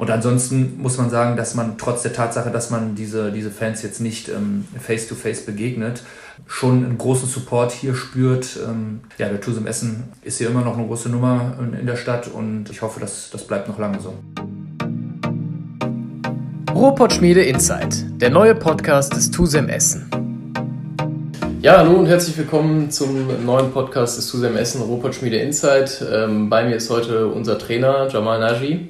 Und ansonsten muss man sagen, dass man trotz der Tatsache, dass man diese, diese Fans jetzt nicht ähm, face-to-face begegnet, schon einen großen Support hier spürt. Ähm, ja, der Tusem Essen ist hier immer noch eine große Nummer in, in der Stadt und ich hoffe, dass das bleibt noch lange so. Ruhrpott Schmiede Insight, der neue Podcast des Tusem Essen. Ja, hallo und herzlich willkommen zum neuen Podcast des Tusem Essen Ruhrpott Schmiede Insight. Ähm, bei mir ist heute unser Trainer Jamal Naji.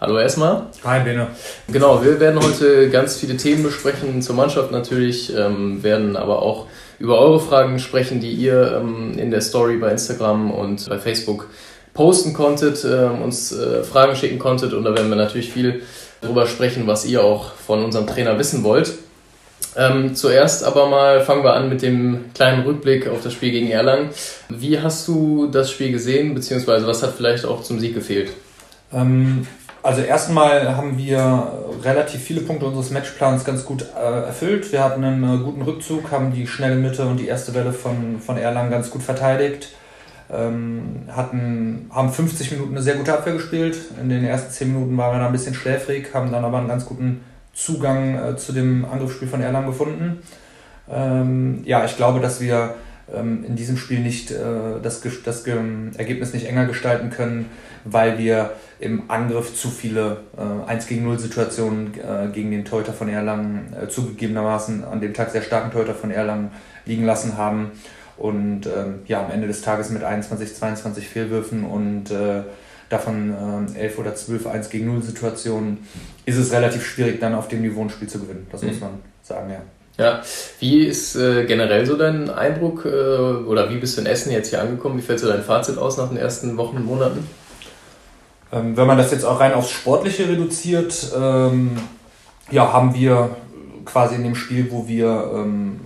Hallo erstmal. Hi, Bene. Genau, wir werden heute ganz viele Themen besprechen, zur Mannschaft natürlich, ähm, werden aber auch über eure Fragen sprechen, die ihr ähm, in der Story bei Instagram und bei Facebook posten konntet, ähm, uns äh, Fragen schicken konntet und da werden wir natürlich viel darüber sprechen, was ihr auch von unserem Trainer wissen wollt. Ähm, zuerst aber mal fangen wir an mit dem kleinen Rückblick auf das Spiel gegen Erlangen. Wie hast du das Spiel gesehen, beziehungsweise was hat vielleicht auch zum Sieg gefehlt? Ähm, also erstmal haben wir relativ viele Punkte unseres Matchplans ganz gut äh, erfüllt. Wir hatten einen äh, guten Rückzug, haben die schnelle Mitte und die erste Welle von, von Erlangen ganz gut verteidigt. Ähm, hatten, haben 50 Minuten eine sehr gute Abwehr gespielt. In den ersten 10 Minuten waren wir da ein bisschen schläfrig, haben dann aber einen ganz guten Zugang äh, zu dem Angriffsspiel von Erlangen gefunden. Ähm, ja, ich glaube, dass wir in diesem Spiel nicht äh, das, das Ergebnis nicht enger gestalten können, weil wir im Angriff zu viele äh, 1 gegen 0 Situationen äh, gegen den Torhüter von Erlangen äh, zugegebenermaßen an dem Tag sehr starken Torhüter von Erlangen liegen lassen haben. Und ähm, ja, am Ende des Tages mit 21, 22 Fehlwürfen und davon äh, 11 oder 12 1 gegen 0 Situationen ist es relativ schwierig, dann auf dem Niveau ein Spiel zu gewinnen. Das mhm. muss man sagen, ja. Ja, wie ist äh, generell so dein Eindruck äh, oder wie bist du in Essen jetzt hier angekommen? Wie fällt so dein Fazit aus nach den ersten Wochen und Monaten? Ähm, wenn man das jetzt auch rein aufs Sportliche reduziert, ähm, ja, haben wir quasi in dem Spiel, wo wir ähm,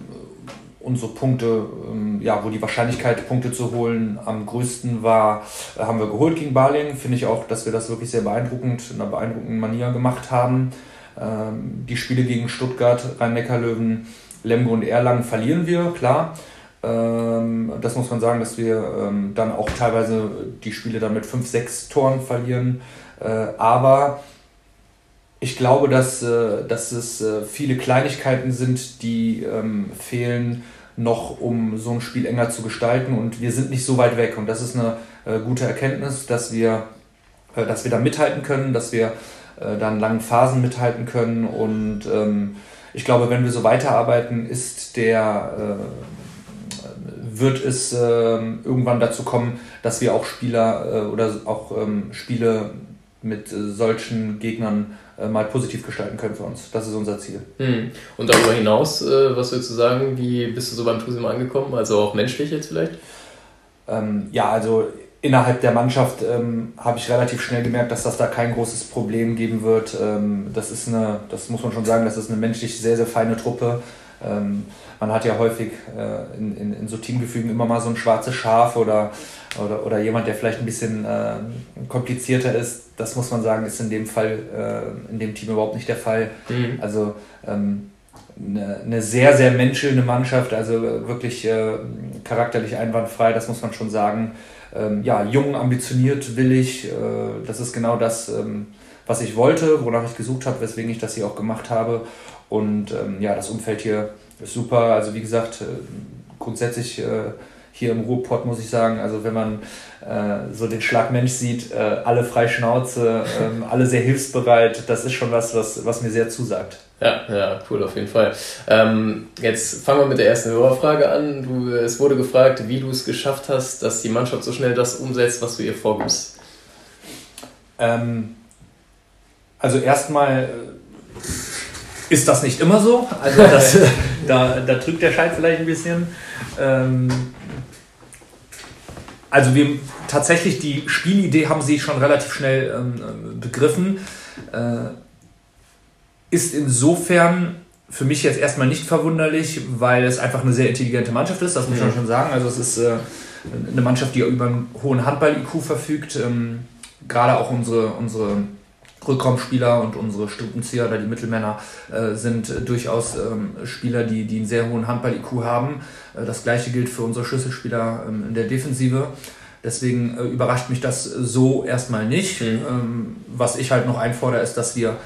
unsere Punkte, ähm, ja, wo die Wahrscheinlichkeit, Punkte zu holen, am größten war, haben wir geholt gegen Balingen. Finde ich auch, dass wir das wirklich sehr beeindruckend, in einer beeindruckenden Manier gemacht haben. Ähm, die Spiele gegen Stuttgart, Rhein-Neckar-Löwen, Lemgo und Erlangen verlieren wir, klar. Ähm, das muss man sagen, dass wir ähm, dann auch teilweise die Spiele dann mit 5, 6 Toren verlieren. Äh, aber ich glaube, dass, äh, dass es äh, viele Kleinigkeiten sind, die fehlen, noch um so ein Spiel enger zu gestalten. Und wir sind nicht so weit weg. Und das ist eine gute Erkenntnis, dass wir, dass wir da mithalten können, dass wir dann langen Phasen mithalten können. Und ich glaube, wenn wir so weiterarbeiten, ist der wird es äh, irgendwann dazu kommen, dass wir auch Spieler äh, oder auch ähm, Spiele mit äh, solchen Gegnern äh, mal positiv gestalten können für uns. Das ist unser Ziel. Mhm. Und darüber hinaus, äh, was würdest du sagen, wie bist du so beim Tusim angekommen? Also auch menschlich jetzt vielleicht? Ähm, ja, also innerhalb der Mannschaft ähm, habe ich relativ schnell gemerkt, dass das da kein großes Problem geben wird. Ähm, das ist eine, das muss man schon sagen, das ist eine menschlich sehr, sehr feine Truppe. Ähm, man hat ja häufig äh, in, in, in, so Teamgefügen immer mal so ein schwarzes Schaf oder, oder, oder jemand, der vielleicht ein bisschen äh, komplizierter ist. Das muss man sagen, ist in dem Fall, äh, in dem Team überhaupt nicht der Fall. Mhm. Also ähm, eine, eine, sehr, sehr menschelnde Mannschaft, also wirklich äh, charakterlich einwandfrei, das muss man schon sagen. Ähm, ja, jung, ambitioniert, willig, äh, das ist genau das, ähm, was ich wollte, wonach ich gesucht habe, weswegen ich das hier auch gemacht habe. Und ähm, ja, das Umfeld hier ist super. Also wie gesagt, äh, grundsätzlich äh, hier im Ruhrpott muss ich sagen, also wenn man äh, so den Schlagmensch sieht, äh, alle frei Schnauze, äh, alle sehr hilfsbereit, das ist schon was, was, was mir sehr zusagt. Ja, ja, cool, auf jeden Fall. Ähm, jetzt fangen wir mit der ersten Hörerfrage an. Du, es wurde gefragt, wie du es geschafft hast, dass die Mannschaft so schnell das umsetzt, was du ihr vorgibst. Ähm, also erstmal ist das nicht immer so. Also das, da, da drückt der Scheit vielleicht ein bisschen. Ähm, also wir tatsächlich die Spielidee haben sie schon relativ schnell ähm, begriffen. Äh, ist insofern für mich jetzt erstmal nicht verwunderlich, weil es einfach eine sehr intelligente Mannschaft ist, das muss man schon sagen. Also es ist äh, eine Mannschaft, die über einen hohen Handball-IQ verfügt. Ähm, gerade auch unsere, unsere Rückraumspieler und unsere Strippenzieher oder die Mittelmänner äh, sind äh, durchaus ähm, Spieler, die, die einen sehr hohen Handball-IQ haben. Äh, das gleiche gilt für unsere Schlüsselspieler ähm, in der Defensive. Deswegen überrascht mich das so erstmal nicht. Mhm. Ähm, was ich halt noch einfordere, ist, dass wir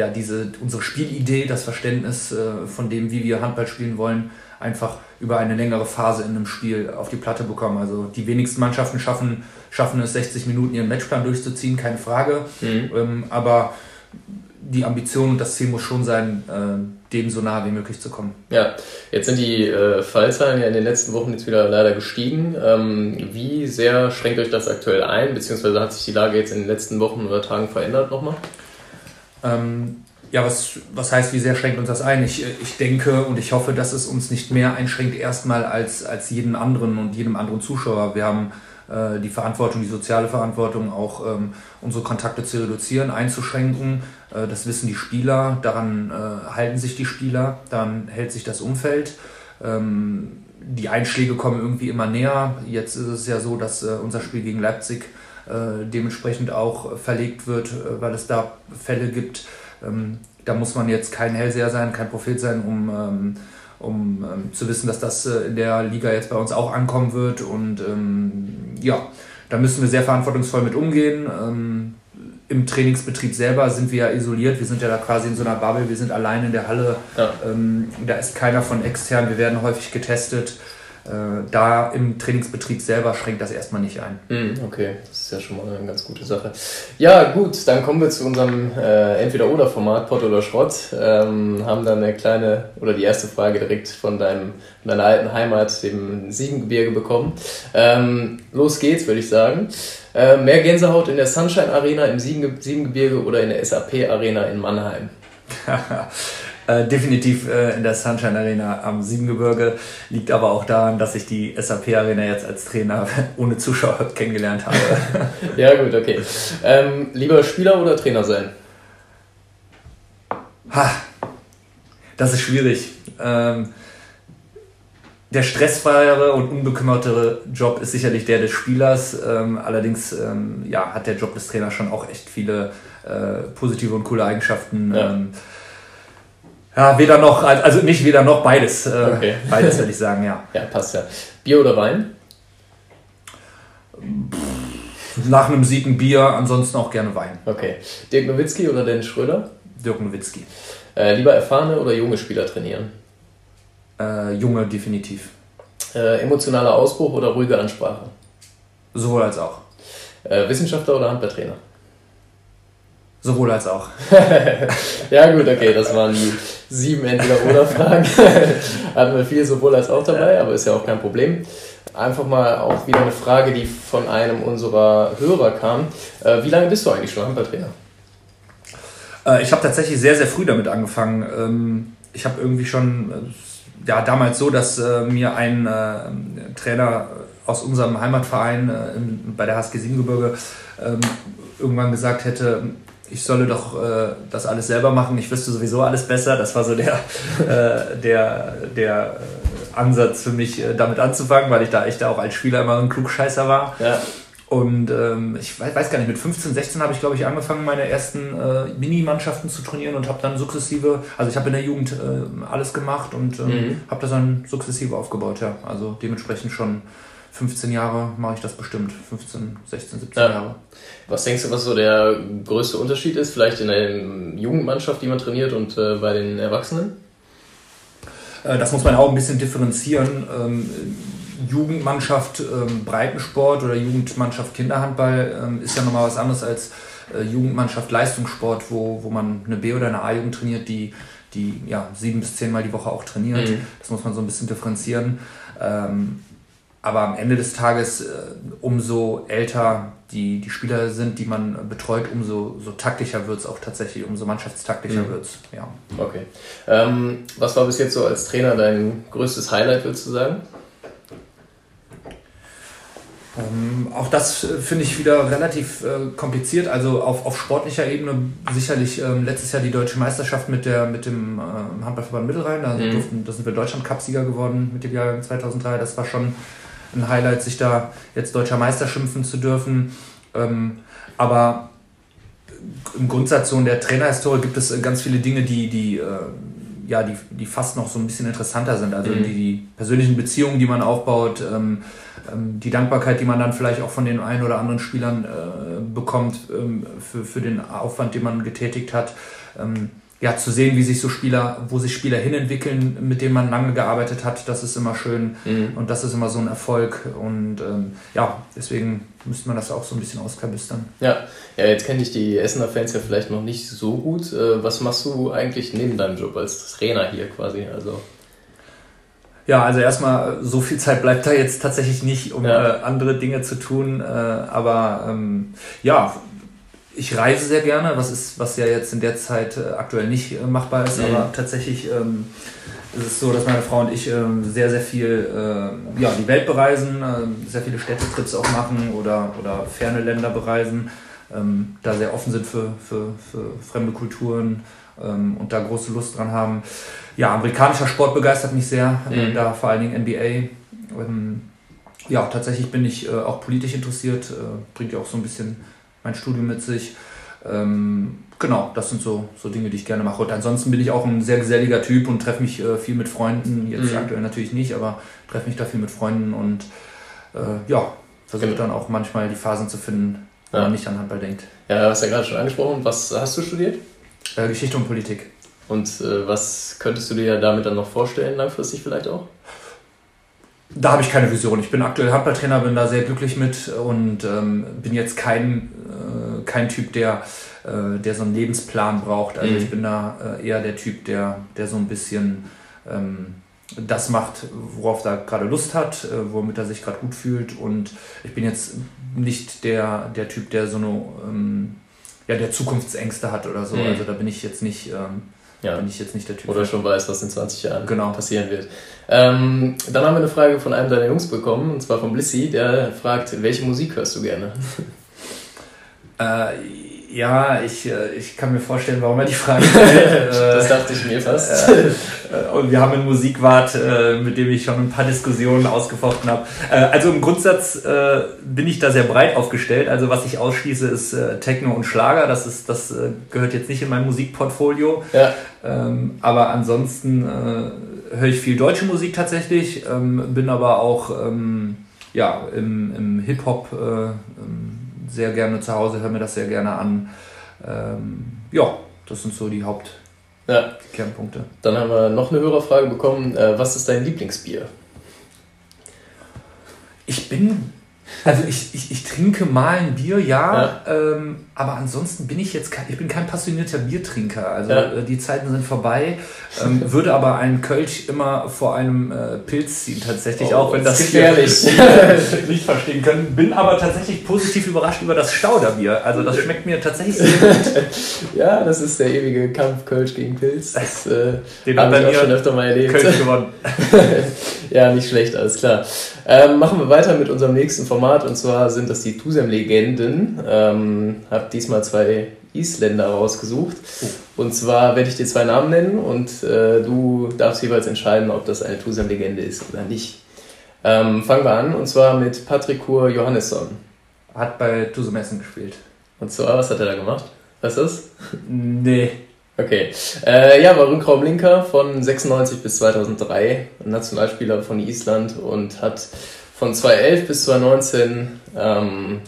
ja, diese, unsere Spielidee, das Verständnis äh, von dem, wie wir Handball spielen wollen, einfach über eine längere Phase in einem Spiel auf die Platte bekommen. Also die wenigsten Mannschaften schaffen, schaffen es, 60 Minuten ihren Matchplan durchzuziehen, keine Frage. Mhm. Ähm, aber die Ambition und das Ziel muss schon sein, äh, dem so nah wie möglich zu kommen. Ja, jetzt sind die äh, Fallzahlen ja in den letzten Wochen jetzt wieder leider gestiegen. Ähm, wie sehr schränkt euch das aktuell ein, beziehungsweise hat sich die Lage jetzt in den letzten Wochen oder Tagen verändert nochmal? Ähm, ja, was, was heißt, wie sehr schränkt uns das ein? Ich, ich denke und ich hoffe, dass es uns nicht mehr einschränkt erstmal als, als jeden anderen und jedem anderen Zuschauer. Wir haben äh, die Verantwortung, die soziale Verantwortung, auch ähm, unsere Kontakte zu reduzieren, einzuschränken. Äh, das wissen die Spieler, daran äh, halten sich die Spieler, daran hält sich das Umfeld. Ähm, die Einschläge kommen irgendwie immer näher. Jetzt ist es ja so, dass äh, unser Spiel gegen Leipzig dementsprechend auch verlegt wird, äh, weil es da Fälle gibt. Ähm, da muss man jetzt kein Hellseher sein, kein Prophet sein, um, ähm, um ähm, zu wissen, dass das äh, in der Liga jetzt bei uns auch ankommen wird. Und ähm, ja, da müssen wir sehr verantwortungsvoll mit umgehen. Ähm, Im Trainingsbetrieb selber sind wir ja isoliert. Wir sind ja da quasi in so einer Bubble. Wir sind allein in der Halle. Ja. Ähm, da ist keiner von extern. Wir werden häufig getestet. Äh, da im Trainingsbetrieb selber schränkt das erstmal nicht ein. Hm, okay, das ist ja schon mal eine ganz gute Sache. Ja, gut, dann kommen wir zu unserem äh, Entweder-Oder-Format, Pott oder Schrott. Ähm, haben dann eine kleine oder die erste Frage direkt von, deinem, von deiner alten Heimat, dem Siegengebirge, bekommen. Ähm, los geht's, würde ich sagen. Äh, mehr Gänsehaut in der Sunshine Arena im Siegengebirge oder in der SAP Arena in Mannheim? Äh, definitiv äh, in der Sunshine Arena am Siebengebirge. Liegt aber auch daran, dass ich die SAP Arena jetzt als Trainer ohne Zuschauer kennengelernt habe. ja, gut, okay. Ähm, lieber Spieler oder Trainer sein? Ha, das ist schwierig. Ähm, der stressfreiere und unbekümmertere Job ist sicherlich der des Spielers. Ähm, allerdings ähm, ja, hat der Job des Trainers schon auch echt viele äh, positive und coole Eigenschaften. Ja. Ja, weder noch, also nicht weder noch, beides. Äh, okay. Beides würde ich sagen, ja. Ja, passt ja. Bier oder Wein? Nach einem Sieg ein Bier, ansonsten auch gerne Wein. Okay. Dirk Nowitzki oder Dennis Schröder? Dirk Nowitzki. Äh, lieber erfahrene oder junge Spieler trainieren? Äh, junge, definitiv. Äh, emotionaler Ausbruch oder ruhige Ansprache? Sowohl als auch. Äh, Wissenschaftler oder Handballtrainer? Sowohl als auch. ja, gut, okay, das waren die sieben Entweder-Oder-Fragen. Hatten wir viel sowohl als auch dabei, aber ist ja auch kein Problem. Einfach mal auch wieder eine Frage, die von einem unserer Hörer kam. Äh, wie lange bist du eigentlich schon Handballtrainer? Äh, ich habe tatsächlich sehr, sehr früh damit angefangen. Ähm, ich habe irgendwie schon, äh, ja, damals so, dass mir ein Trainer aus unserem Heimatverein bei der HSG Siebengebirge ähm, irgendwann gesagt hätte, ich solle doch äh, das alles selber machen, ich wüsste sowieso alles besser. Das war so der, äh, der, der äh, Ansatz für mich, äh, damit anzufangen, weil ich da echt auch als Spieler immer ein Klugscheißer war. Ja. Und ähm, ich weiß, weiß, gar nicht, mit 15, 16 habe ich, glaube ich, angefangen, meine ersten äh, Mini-Mannschaften zu trainieren und habe dann sukzessive, also ich habe in der Jugend äh, alles gemacht und ähm, mhm. habe das dann sukzessive aufgebaut, ja. Also dementsprechend schon 15 Jahre mache ich das bestimmt. 15, 16, 17 ja. Jahre. Was denkst du, was so der größte Unterschied ist, vielleicht in der Jugendmannschaft, die man trainiert und äh, bei den Erwachsenen? Äh, das muss man auch ein bisschen differenzieren. Ähm, Jugendmannschaft ähm, Breitensport oder Jugendmannschaft Kinderhandball ähm, ist ja nochmal was anderes als äh, Jugendmannschaft Leistungssport, wo, wo man eine B- oder eine A-Jugend trainiert, die, die ja, sieben bis zehnmal die Woche auch trainiert. Mhm. Das muss man so ein bisschen differenzieren. Ähm, aber am Ende des Tages, äh, umso älter die, die Spieler sind, die man betreut, umso so taktischer wird es auch tatsächlich, umso mannschaftstaktischer mhm. wird es. Ja. Okay. Ähm, was war bis jetzt so als Trainer dein größtes Highlight, würdest du sagen? Ähm, auch das äh, finde ich wieder relativ äh, kompliziert. Also auf, auf sportlicher Ebene sicherlich ähm, letztes Jahr die deutsche Meisterschaft mit, der, mit dem äh, Handballverband Mittelrhein. Da, mhm. durften, da sind wir Deutschland-Cup-Sieger geworden mit dem Jahr 2003. Das war schon ein Highlight, sich da jetzt deutscher Meister schimpfen zu dürfen. Ähm, aber im Grundsatz so in der Trainerhistorie gibt es äh, ganz viele Dinge, die, die, äh, ja, die, die fast noch so ein bisschen interessanter sind. Also mhm. die, die, persönlichen Beziehungen, die man aufbaut, ähm, ähm, die Dankbarkeit, die man dann vielleicht auch von den ein oder anderen Spielern äh, bekommt ähm, für, für den Aufwand, den man getätigt hat. Ja, zu sehen, wie sich so Spieler, wo sich Spieler hinentwickeln, mit denen man lange gearbeitet hat, das ist immer schön mhm. und das ist immer so ein Erfolg und ähm, ja, deswegen müsste man das auch so ein bisschen auskabistern. Ja, ja jetzt kenne ich die Essener Fans ja vielleicht noch nicht so gut. Äh, was machst du eigentlich neben deinem Job als Trainer hier quasi? Also ja, also erstmal, so viel Zeit bleibt da jetzt tatsächlich nicht, um ja. äh, andere Dinge zu tun. Äh, aber ähm, ja, ich reise sehr gerne, was ist, was ja jetzt in der Zeit äh, aktuell nicht äh, machbar ist, mhm. aber tatsächlich ähm, ist es so, dass meine Frau und ich ähm, sehr, sehr viel äh, ja, die Welt bereisen, äh, sehr viele Städtetrips auch machen oder, oder ferne Länder bereisen, ähm, da sehr offen sind für, für, für fremde Kulturen ähm, und da große Lust dran haben ja, amerikanischer Sport begeistert mich sehr, äh, mhm. da vor allen Dingen NBA. Ähm, ja, tatsächlich bin ich äh, auch politisch interessiert, äh, bringt ja auch so ein bisschen mein Studium mit sich. Ähm, genau, das sind so, so Dinge, die ich gerne mache. Und ansonsten bin ich auch ein sehr geselliger Typ und treffe mich äh, viel mit Freunden. Jetzt mhm. aktuell natürlich nicht, aber treffe mich da viel mit Freunden und äh, ja, versuche genau. dann auch manchmal die Phasen zu finden, wo ja. man nicht an Handball denkt. Ja, du hast ja gerade schon angesprochen. Was hast du studiert? Äh, Geschichte und Politik. Und äh, was könntest du dir ja damit dann noch vorstellen, langfristig vielleicht auch? Da habe ich keine Vision. Ich bin aktuell Handballtrainer, bin da sehr glücklich mit und ähm, bin jetzt kein, äh, kein Typ, der, äh, der so einen Lebensplan braucht. Also mhm. ich bin da äh, eher der Typ, der, der so ein bisschen ähm, das macht, worauf er gerade Lust hat, äh, womit er sich gerade gut fühlt. Und ich bin jetzt nicht der, der Typ, der so eine ähm, ja, der Zukunftsängste hat oder so. Mhm. Also da bin ich jetzt nicht. Ähm, ja. Bin ich jetzt nicht der Typ. Oder schon weiß, was in 20 Jahren genau. passieren wird. Ähm, dann haben wir eine Frage von einem deiner Jungs bekommen, und zwar von Blissy, der fragt, welche Musik hörst du gerne? äh, ja, ich, äh, ich kann mir vorstellen, warum er die Frage stellt. das dachte ich mir fast. Äh, äh, und wir haben einen Musikwart, mit dem ich schon ein paar Diskussionen ausgefochten habe. Also im Grundsatz bin ich da sehr breit aufgestellt. Also was ich ausschließe, ist Techno und Schlager. Das, ist, das gehört jetzt nicht in mein Musikportfolio. Ja. Ähm, aber ansonsten höre ich viel deutsche Musik tatsächlich, ähm, bin aber auch ähm, ja, im, im Hip-Hop sehr gerne zu Hause, höre mir das sehr gerne an. Ähm, ja, das sind so die Hauptkernpunkte. Ja. Dann haben wir noch eine Hörerfrage bekommen. Äh, was ist dein Lieblingsbier? Ich bin also ich, ich, ich trinke mal ein Bier, ja, ja. Ähm, aber ansonsten bin ich jetzt kein, ich bin kein passionierter Biertrinker. Also ja. Äh, die Zeiten sind vorbei. Ähm, würde aber einen Kölsch immer vor einem äh, Pilz ziehen, tatsächlich, oh, auch wenn das gefährlich nicht verstehen können. Bin aber tatsächlich positiv überrascht über das Stauderbier. Also das schmeckt mir tatsächlich sehr gut. ja, das ist der ewige Kampf Kölsch gegen Pilz. Das äh, Den haben wir schon öfter mal erlebt. Kölsch gewonnen. ja, nicht schlecht, alles klar. Ähm, machen wir weiter mit unserem nächsten Format und zwar sind das die Tusem-Legenden. Ähm, habe diesmal zwei Isländer rausgesucht. Oh. Und zwar werde ich dir zwei Namen nennen und äh, du darfst jeweils entscheiden, ob das eine Tusem-Legende ist oder nicht. Ähm, fangen wir an und zwar mit Patrikur Johannesson. Hat bei Tusem Essen gespielt. Und zwar, was hat er da gemacht? Weißt du das? Nee. Okay. Äh, ja, war Rückraumlinker von 96 bis 2003, Nationalspieler von Island und hat von 2011 bis 2019 ähm,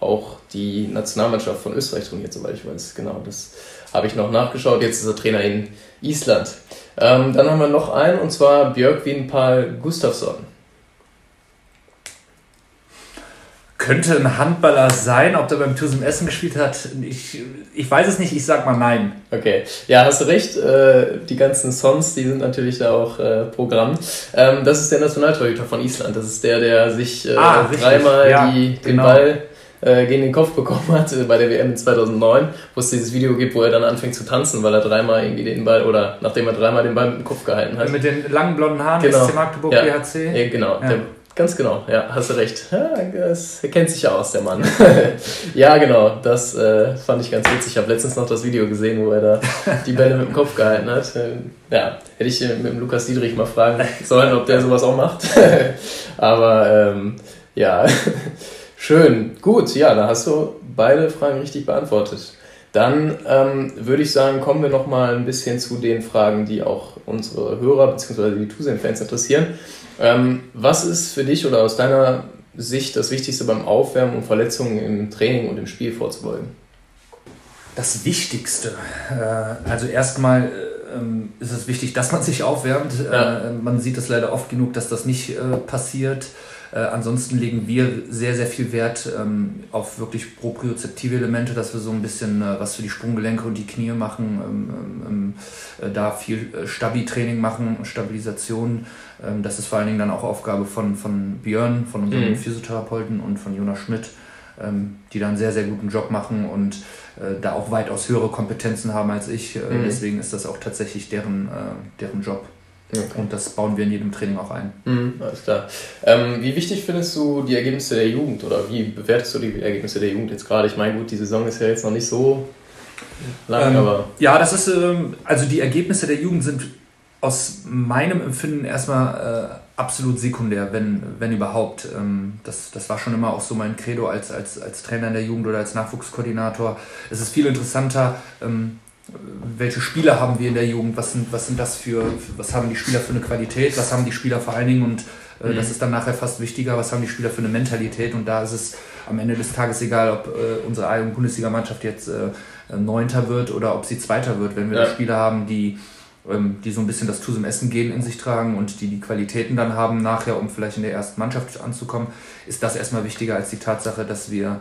auch die Nationalmannschaft von Österreich trainiert, soweit ich weiß. Genau, das habe ich noch nachgeschaut. Jetzt ist er Trainer in Island. Ähm, dann haben wir noch einen und zwar Björkvin Pal Gustafsson. Könnte ein Handballer sein, ob der beim TuSum Essen gespielt hat. Ich, ich weiß es nicht, ich sag mal nein. Okay, ja, hast du recht. Äh, die ganzen Songs, die sind natürlich da auch äh, Programm. Ähm, das ist der Nationaltorhüter von Island. Das ist der, der sich äh, ah, dreimal ja, die, den genau. Ball gegen den Kopf bekommen hat bei der WM in 2009, wo es dieses Video gibt, wo er dann anfängt zu tanzen, weil er dreimal irgendwie den Ball oder nachdem er dreimal den Ball mit dem Kopf gehalten hat. Mit den langen blonden Haaren, genau. SC Magdeburg, ja. BHC. Ja, genau, ja. Der, Ganz genau, ja, hast du recht. Er kennt sich ja aus, der Mann. ja, genau, das äh, fand ich ganz witzig. Ich habe letztens noch das Video gesehen, wo er da die Bälle mit dem Kopf gehalten hat. Äh, ja, hätte ich mit dem Lukas Dietrich mal fragen sollen, ob der sowas auch macht. Aber ähm, ja, schön. Gut, ja, da hast du beide Fragen richtig beantwortet. Dann ähm, würde ich sagen, kommen wir noch mal ein bisschen zu den Fragen, die auch unsere Hörer bzw. die Tusen-Fans interessieren. Ähm, was ist für dich oder aus deiner Sicht das Wichtigste beim Aufwärmen und Verletzungen im Training und im Spiel vorzubeugen? Das Wichtigste. Äh, also erstmal äh, ähm, ist es wichtig, dass man sich aufwärmt. Ja. Äh, man sieht es leider oft genug, dass das nicht passiert. Äh, ansonsten legen wir sehr, sehr viel Wert ähm, auf wirklich propriozeptive Elemente, dass wir so ein bisschen äh, was für die Sprunggelenke und die Knie machen, ähm, ähm, ähm äh, da viel äh, Stabi-Training machen, Stabilisation. Ähm, das ist vor allen Dingen dann auch Aufgabe von, von Björn, von unserem mhm. Physiotherapeuten und von Jonas Schmidt, ähm, die da einen sehr, sehr guten Job machen und äh, da auch weitaus höhere Kompetenzen haben als ich. Mhm. Deswegen ist das auch tatsächlich deren, deren Job. Okay. Und das bauen wir in jedem Training auch ein. Mhm, alles klar. Ähm, wie wichtig findest du die Ergebnisse der Jugend oder wie bewertest du die Ergebnisse der Jugend jetzt gerade? Ich meine, gut, die Saison ist ja jetzt noch nicht so lang, ähm, aber. Ja, das ist, ähm, also die Ergebnisse der Jugend sind aus meinem Empfinden erstmal äh, absolut sekundär, wenn, wenn überhaupt. Ähm, das, das war schon immer auch so mein Credo als, als, als Trainer in der Jugend oder als Nachwuchskoordinator. Es ist viel interessanter, ähm, welche Spieler haben wir in der Jugend, was sind, was sind das für, was haben die Spieler für eine Qualität, was haben die Spieler vor allen Dingen? Und äh, mhm. das ist dann nachher fast wichtiger, was haben die Spieler für eine Mentalität? Und da ist es am Ende des Tages egal, ob äh, unsere eigene Bundesligamannschaft jetzt äh, Neunter wird oder ob sie Zweiter wird, wenn wir ja. Spieler haben, die ähm, die so ein bisschen das Tusem Essen gehen in sich tragen und die die Qualitäten dann haben nachher, um vielleicht in der ersten Mannschaft anzukommen, ist das erstmal wichtiger als die Tatsache, dass wir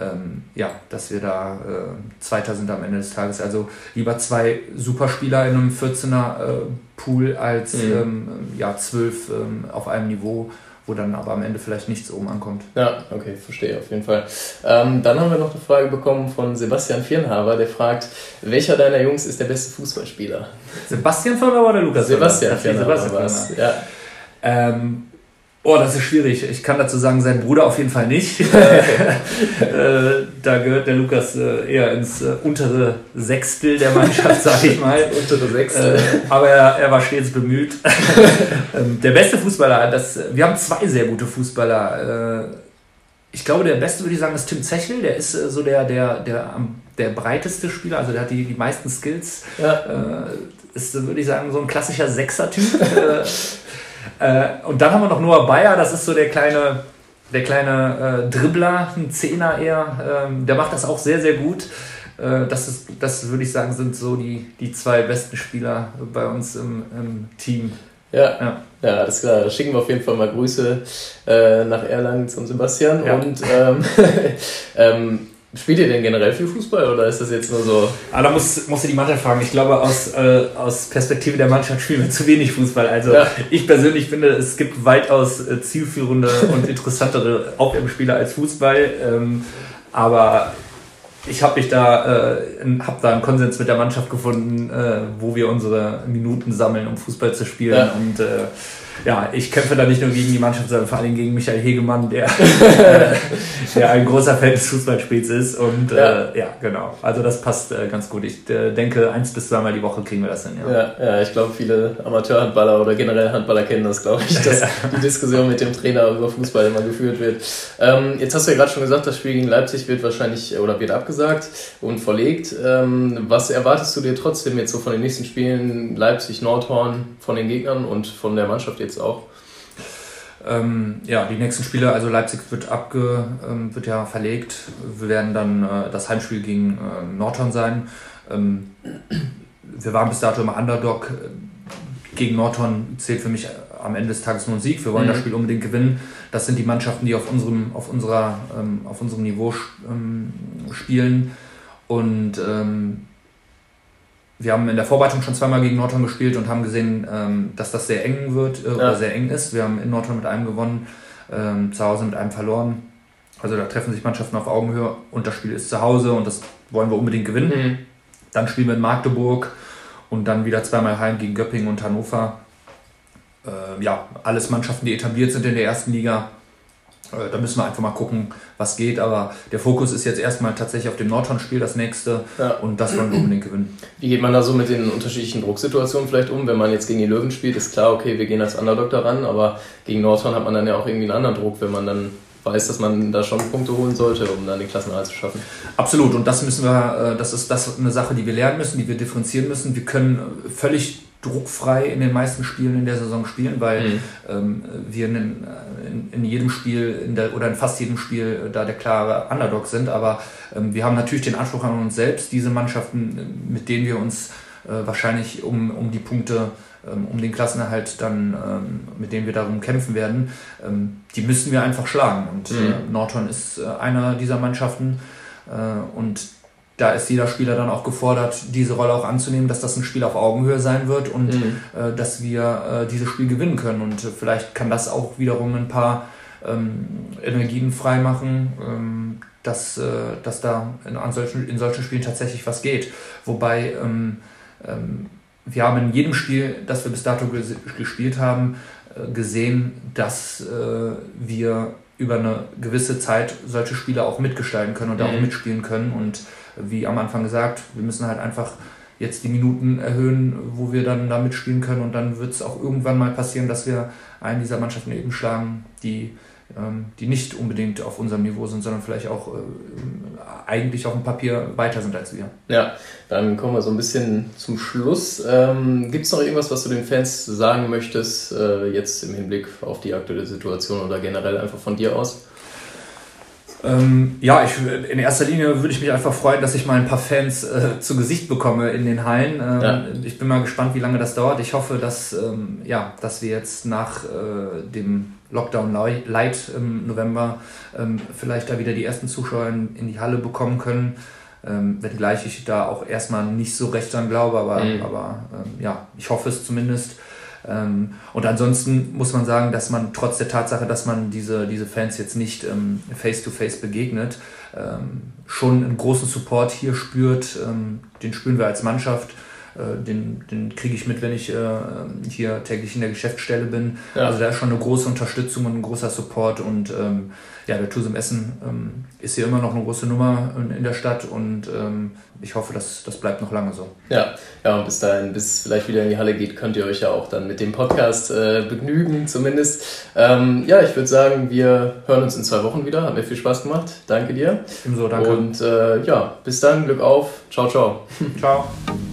ähm, ja, dass wir da äh, Zweiter sind am Ende des Tages. Also lieber zwei Superspieler in einem 14er äh, Pool als mhm. ähm, ja, zwölf ähm, auf einem Niveau, wo dann aber am Ende vielleicht nichts oben ankommt. Ja, okay, verstehe auf jeden Fall. Ähm, dann haben wir noch eine Frage bekommen von Sebastian Vierenhaber, der fragt, welcher deiner Jungs ist der beste Fußballspieler? Sebastian Vierenhaber oder Lukas Sebastian Vierenhaber. Sebastian Vierenhaber. Ja. Ähm, Oh, das ist schwierig. Ich kann dazu sagen, sein Bruder auf jeden Fall nicht. Äh, da gehört der Lukas äh, eher ins äh, untere Sechstel der Mannschaft, sage ich mal. untere Sechstel. aber er, er, war stets bemüht. Ähm, der beste Fußballer, das, wir haben zwei sehr gute Fußballer. ich glaube, der beste würde ich sagen ist Tim Zechel. Der ist so der, der, der, der breiteste Spieler, also der hat die, die meisten Skills. Ja. ist, würde ich sagen, so ein klassischer Sechser-Typ. Äh, und dann haben wir noch Noah Bayer, das ist so der kleine, der kleine äh, Dribbler, ein Zehner eher. Ähm, der macht das auch sehr, sehr gut. Äh, das, ist, das würde ich sagen, sind so die, die zwei besten Spieler bei uns im, im Team. Ja, ja, ja, alles klar. Schicken wir auf jeden Fall mal Grüße äh, nach Erlangen zum Sebastian. Ja. Und ähm, ähm, Spielt ihr denn generell viel Fußball oder ist das jetzt nur so? Ah, da muss, musst du die Mannschaft fragen. Ich glaube, aus, äh, aus Perspektive der Mannschaft spielen wir zu wenig Fußball. Also ja. ich persönlich finde, es gibt weitaus äh, zielführende und interessantere Aufwärmspieler als Fußball. Ähm, aber ich habe mich da, äh, hab da einen Konsens mit der Mannschaft gefunden, äh, wo wir unsere Minuten sammeln, um Fußball zu spielen. Ja. Und äh, ja, ich kämpfe da nicht nur gegen die Mannschaft, sondern vor allem gegen Michael Hegemann, der, der ein großer Fan des Fußballspiels ist. Und ja, äh, ja genau. Also das passt äh, ganz gut. Ich äh, denke, eins bis zweimal die Woche kriegen wir das hin. Ja, ja, ja ich glaube, viele Amateurhandballer oder generell Handballer kennen das, glaube ich, dass die Diskussion mit dem Trainer über Fußball immer geführt wird. Ähm, jetzt hast du ja gerade schon gesagt, das Spiel gegen Leipzig wird wahrscheinlich oder wird abgesagt und verlegt. Ähm, was erwartest du dir trotzdem jetzt so von den nächsten Spielen Leipzig, Nordhorn, von den Gegnern und von der Mannschaft jetzt auch? Ähm, ja, die nächsten Spiele, also Leipzig wird abge, ähm, wird ja verlegt. Wir werden dann äh, das Heimspiel gegen äh, Nordhorn sein. Ähm, wir waren bis dato immer Underdog. Gegen Nordhorn zählt für mich am Ende des Tages nur ein Sieg. Wir wollen mhm. das Spiel unbedingt gewinnen. Das sind die Mannschaften, die auf unserem, auf unserer, ähm, auf unserem Niveau ähm, spielen. Und ähm, wir haben in der Vorbereitung schon zweimal gegen Nordhorn gespielt und haben gesehen, ähm, dass das sehr eng wird äh, ja. oder sehr eng ist. Wir haben in Nordhorn mit einem gewonnen, ähm, zu Hause mit einem verloren. Also da treffen sich Mannschaften auf Augenhöhe und das Spiel ist zu Hause und das wollen wir unbedingt gewinnen. Mhm. Dann spielen wir in Magdeburg und dann wieder zweimal heim gegen Göppingen und Hannover. Äh, ja, alles Mannschaften, die etabliert sind in der ersten Liga. Äh, da müssen wir einfach mal gucken, was geht. Aber der Fokus ist jetzt erstmal tatsächlich auf dem Nordhorn-Spiel, das nächste. Ja. Und das wollen wir unbedingt gewinnen. Wie geht man da so mit den unterschiedlichen Drucksituationen vielleicht um? Wenn man jetzt gegen die Löwen spielt, ist klar, okay, wir gehen als Underdog daran. Aber gegen Nordhorn hat man dann ja auch irgendwie einen anderen Druck, wenn man dann weiß, dass man da schon Punkte holen sollte, um dann den Klassenerhalt zu schaffen. Absolut. Und das müssen wir, äh, das ist das eine Sache, die wir lernen müssen, die wir differenzieren müssen. Wir können völlig druckfrei in den meisten Spielen in der Saison spielen, weil mhm. ähm, wir in, in, in, jedem Spiel in der, oder in fast jedem Spiel da der klare Underdog sind. Aber ähm, wir haben natürlich den Anspruch an uns selbst, diese Mannschaften, mit denen wir uns äh, wahrscheinlich um, um die Punkte ähm, um den Klassenerhalt dann, ähm, mit dem wir darum kämpfen werden, ähm, die müssen wir einfach schlagen. Und äh, mhm. Nordhorn ist äh, einer dieser Mannschaften und da ist jeder Spieler dann auch gefordert, diese Rolle auch anzunehmen, dass das ein Spiel auf Augenhöhe sein wird und mhm. äh, dass wir äh, dieses Spiel gewinnen können. Und äh, vielleicht kann das auch wiederum ein paar ähm, Energien freimachen, ähm, dass, äh, dass da in, solchen, in solchen Spielen tatsächlich was geht. Wobei ähm, wir haben in jedem Spiel, das wir bis dato gespielt haben, äh, gesehen, dass äh, wir über eine gewisse Zeit solche Spiele auch mitgestalten können und mhm. auch mitspielen können. Und wie am Anfang gesagt, wir müssen halt einfach jetzt die Minuten erhöhen, wo wir dann da mitspielen können. Und dann wird es auch irgendwann mal passieren, dass wir einen dieser Mannschaften eben schlagen, die ähm, die nicht unbedingt auf unserem Niveau sind, sondern vielleicht auch äh, eigentlich auf dem Papier weiter sind als wir. Ja, dann kommen wir so ein bisschen zum Schluss. Ähm, Gibt es noch irgendwas, was du den Fans sagen möchtest, äh, jetzt im Hinblick auf die aktuelle Situation oder generell einfach von dir aus? Ähm, ja, ich, in erster Linie würde ich mich einfach freuen, dass ich mal ein paar Fans äh, zu Gesicht bekomme in den Hallen. Ähm, ja. Ich bin mal gespannt, wie lange das dauert. Ich hoffe, dass, ähm, ja, dass wir jetzt nach äh, dem Lockdown Light im November ähm, vielleicht da wieder die ersten Zuschauer in, in die Halle bekommen können. Ähm, wenngleich ich da auch erstmal nicht so recht dran glaube, aber, mhm. aber ähm, ja, ich hoffe es zumindest. Ähm, und ansonsten muss man sagen, dass man trotz der Tatsache, dass man diese, diese Fans jetzt nicht ähm, face-to-face begegnet, ähm, schon einen großen Support hier spürt. Den spüren wir als Mannschaft. Äh, den, den kriege ich mit, wenn ich äh, hier täglich in der Geschäftsstelle bin. Ja. Also da ist schon eine große Unterstützung und ein großer Support und ähm, ja, der TuSum Essen ähm, ist hier immer noch eine große Nummer in, in der Stadt und ähm, ich hoffe, dass das bleibt noch lange so. Ja, ja, und bis dahin, bis es vielleicht wieder in die Halle geht, könnt ihr euch ja auch dann mit dem Podcast äh, begnügen, zumindest. Ähm, ja, ich würde sagen, wir hören uns in zwei Wochen wieder. Hat mir viel Spaß gemacht. Danke dir. Ebenso, danke. Und äh, ja, bis dann, Glück auf. Ciao, ciao. Ciao.